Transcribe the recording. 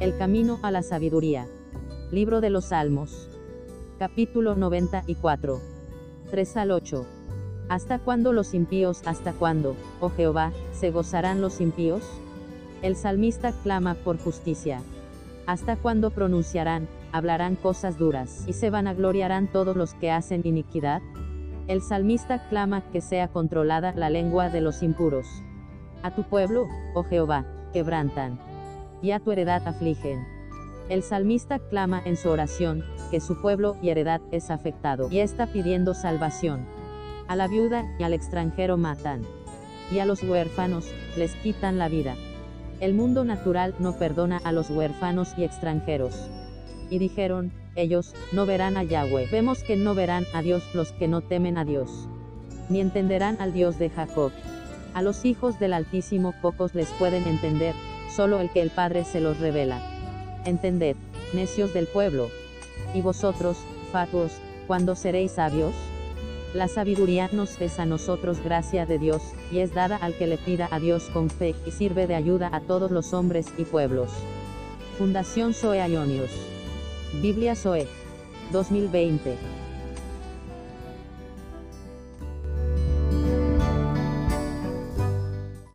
El camino a la sabiduría. Libro de los Salmos. Capítulo 94. 3 al 8. ¿Hasta cuándo los impíos, hasta cuándo, oh Jehová, se gozarán los impíos? El salmista clama por justicia. ¿Hasta cuándo pronunciarán, hablarán cosas duras, y se vanagloriarán todos los que hacen iniquidad? El salmista clama que sea controlada la lengua de los impuros. A tu pueblo, oh Jehová, quebrantan. Y a tu heredad afligen. El salmista clama en su oración, que su pueblo y heredad es afectado, y está pidiendo salvación. A la viuda y al extranjero matan. Y a los huérfanos, les quitan la vida. El mundo natural no perdona a los huérfanos y extranjeros. Y dijeron, ellos, no verán a Yahweh. Vemos que no verán a Dios los que no temen a Dios. Ni entenderán al Dios de Jacob. A los hijos del Altísimo pocos les pueden entender, solo el que el Padre se los revela. Entended, necios del pueblo. Y vosotros, fatuos, ¿cuándo seréis sabios? La sabiduría nos es a nosotros gracia de Dios, y es dada al que le pida a Dios con fe, y sirve de ayuda a todos los hombres y pueblos. Fundación Zoe Ionios. Biblia Zoe. 2020.